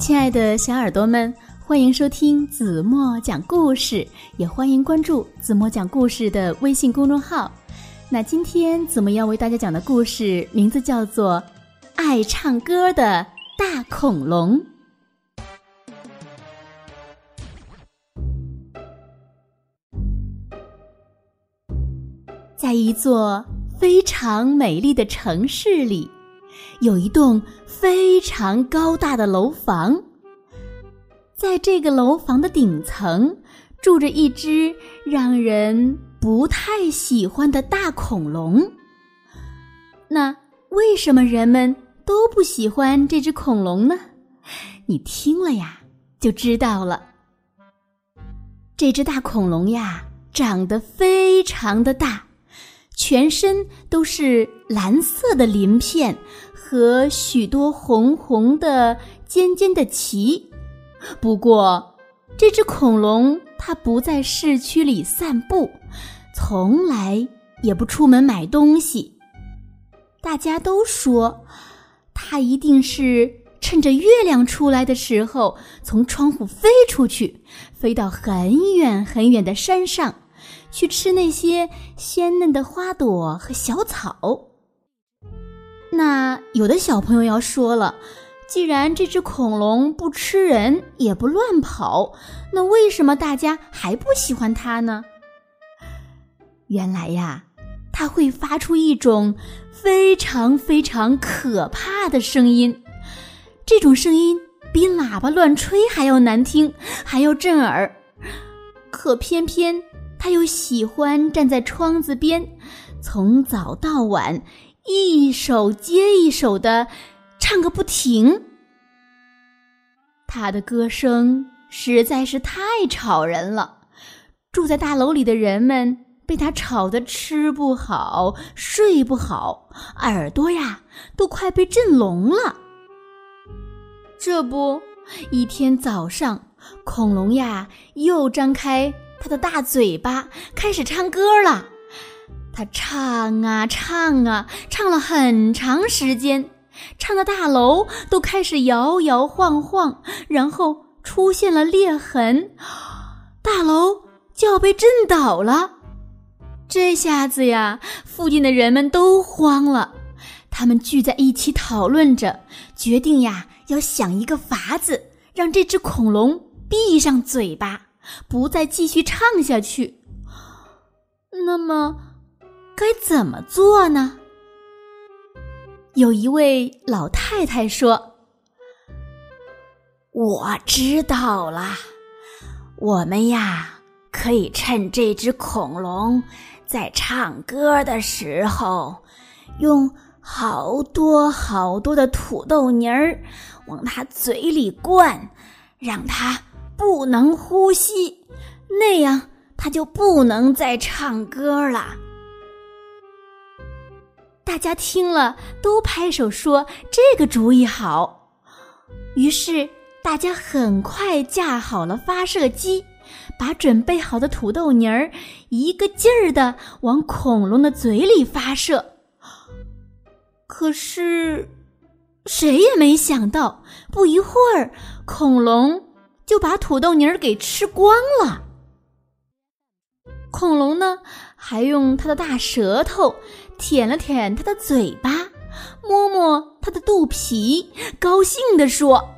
亲爱的小耳朵们，欢迎收听子墨讲故事，也欢迎关注子墨讲故事的微信公众号。那今天子墨要为大家讲的故事名字叫做《爱唱歌的大恐龙》。在一座非常美丽的城市里。有一栋非常高大的楼房，在这个楼房的顶层住着一只让人不太喜欢的大恐龙。那为什么人们都不喜欢这只恐龙呢？你听了呀，就知道了。这只大恐龙呀，长得非常的大，全身都是蓝色的鳞片。和许多红红的、尖尖的鳍。不过，这只恐龙它不在市区里散步，从来也不出门买东西。大家都说，它一定是趁着月亮出来的时候，从窗户飞出去，飞到很远很远的山上，去吃那些鲜嫩的花朵和小草。那有的小朋友要说了，既然这只恐龙不吃人也不乱跑，那为什么大家还不喜欢它呢？原来呀，它会发出一种非常非常可怕的声音，这种声音比喇叭乱吹还要难听，还要震耳。可偏偏它又喜欢站在窗子边，从早到晚。一首接一首的唱个不停，他的歌声实在是太吵人了。住在大楼里的人们被他吵得吃不好、睡不好，耳朵呀都快被震聋了。这不，一天早上，恐龙呀又张开他的大嘴巴，开始唱歌了。他唱啊唱啊，唱了很长时间，唱的大楼都开始摇摇晃晃，然后出现了裂痕，大楼就要被震倒了。这下子呀，附近的人们都慌了，他们聚在一起讨论着，决定呀要想一个法子，让这只恐龙闭上嘴巴，不再继续唱下去。那么。该怎么做呢？有一位老太太说：“我知道了，我们呀可以趁这只恐龙在唱歌的时候，用好多好多的土豆泥儿往它嘴里灌，让它不能呼吸，那样他就不能再唱歌了。”大家听了都拍手说：“这个主意好。”于是大家很快架好了发射机，把准备好的土豆泥儿一个劲儿的往恐龙的嘴里发射。可是，谁也没想到，不一会儿，恐龙就把土豆泥儿给吃光了。恐龙呢，还用它的大舌头。舔了舔它的嘴巴，摸摸它的肚皮，高兴地说：“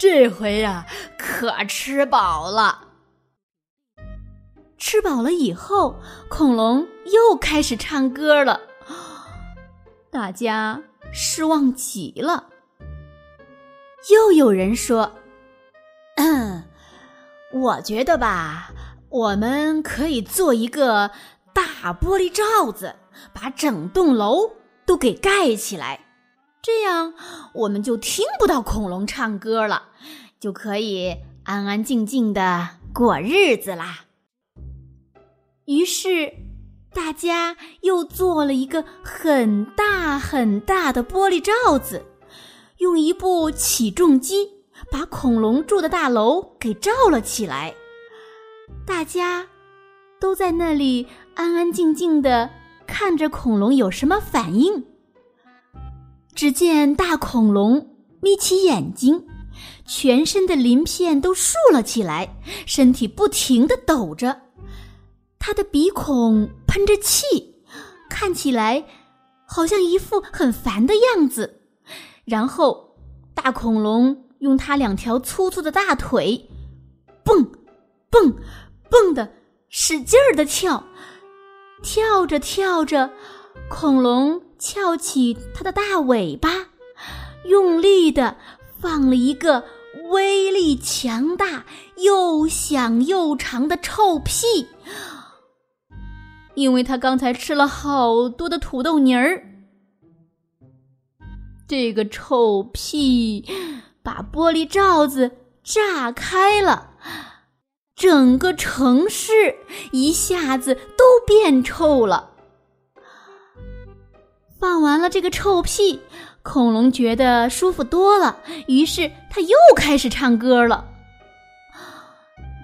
这回呀，可吃饱了。”吃饱了以后，恐龙又开始唱歌了，大家失望极了。又有人说：“，我觉得吧，我们可以做一个大玻璃罩子。”把整栋楼都给盖起来，这样我们就听不到恐龙唱歌了，就可以安安静静的过日子啦。于是，大家又做了一个很大很大的玻璃罩子，用一部起重机把恐龙住的大楼给罩了起来。大家都在那里安安静静的。看着恐龙有什么反应？只见大恐龙眯起眼睛，全身的鳞片都竖了起来，身体不停地抖着，它的鼻孔喷着气，看起来好像一副很烦的样子。然后，大恐龙用它两条粗粗的大腿，蹦，蹦，蹦的使劲儿的跳，跳着跳着，恐龙翘起它的大尾巴，用力的放了一个威力强大、又响又长的臭屁，因为它刚才吃了好多的土豆泥儿。这个臭屁把玻璃罩子炸开了，整个城市一下子都变臭了。放完了这个臭屁，恐龙觉得舒服多了，于是他又开始唱歌了。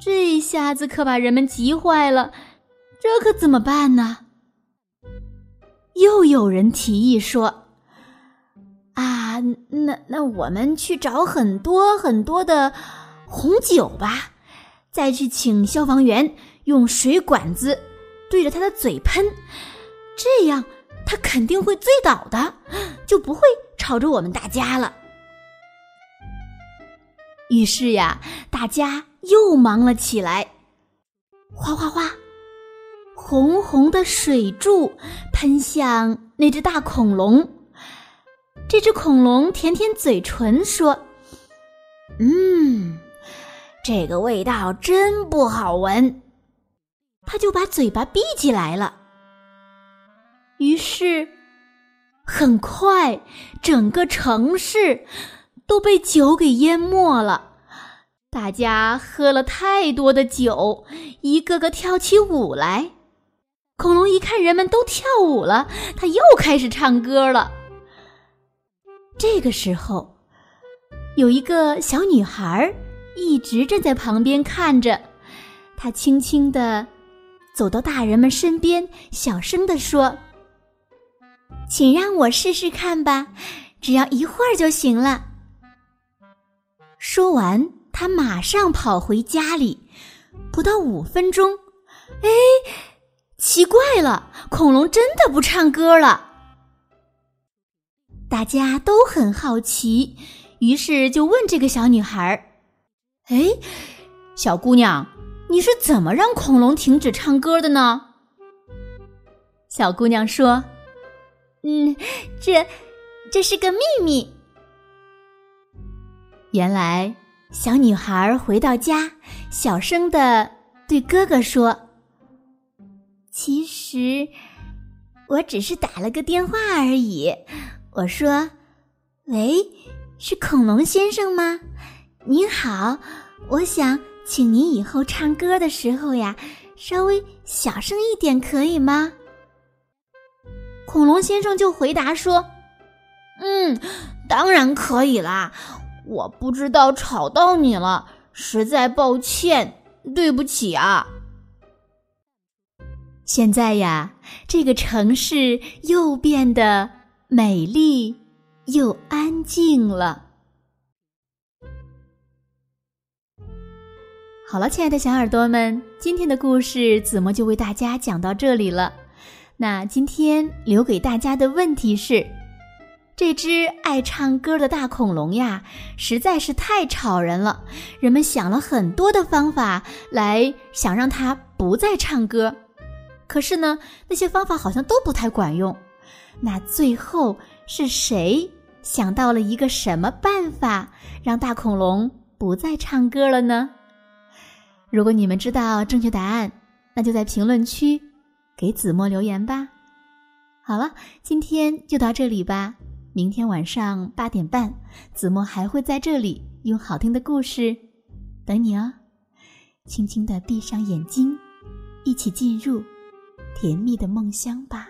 这下子可把人们急坏了，这可怎么办呢？又有人提议说。那那我们去找很多很多的红酒吧，再去请消防员用水管子对着他的嘴喷，这样他肯定会醉倒的，就不会吵着我们大家了。于是呀，大家又忙了起来，哗哗哗，红红的水柱喷向那只大恐龙。这只恐龙舔舔嘴唇说：“嗯，这个味道真不好闻。”他就把嘴巴闭起来了。于是，很快整个城市都被酒给淹没了。大家喝了太多的酒，一个个跳起舞来。恐龙一看人们都跳舞了，他又开始唱歌了。这个时候，有一个小女孩一直站在旁边看着。她轻轻地走到大人们身边，小声地说：“请让我试试看吧，只要一会儿就行了。”说完，她马上跑回家里。不到五分钟，哎，奇怪了，恐龙真的不唱歌了。大家都很好奇，于是就问这个小女孩：“哎，小姑娘，你是怎么让恐龙停止唱歌的呢？”小姑娘说：“嗯，这这是个秘密。”原来，小女孩回到家，小声的对哥哥说：“其实，我只是打了个电话而已。”我说：“喂，是恐龙先生吗？您好，我想请您以后唱歌的时候呀，稍微小声一点，可以吗？”恐龙先生就回答说：“嗯，当然可以啦。我不知道吵到你了，实在抱歉，对不起啊。现在呀，这个城市又变得……”美丽又安静了。好了，亲爱的小耳朵们，今天的故事子墨就为大家讲到这里了。那今天留给大家的问题是：这只爱唱歌的大恐龙呀，实在是太吵人了。人们想了很多的方法来想让它不再唱歌，可是呢，那些方法好像都不太管用。那最后是谁想到了一个什么办法，让大恐龙不再唱歌了呢？如果你们知道正确答案，那就在评论区给子墨留言吧。好了，今天就到这里吧。明天晚上八点半，子墨还会在这里用好听的故事等你哦。轻轻的闭上眼睛，一起进入甜蜜的梦乡吧。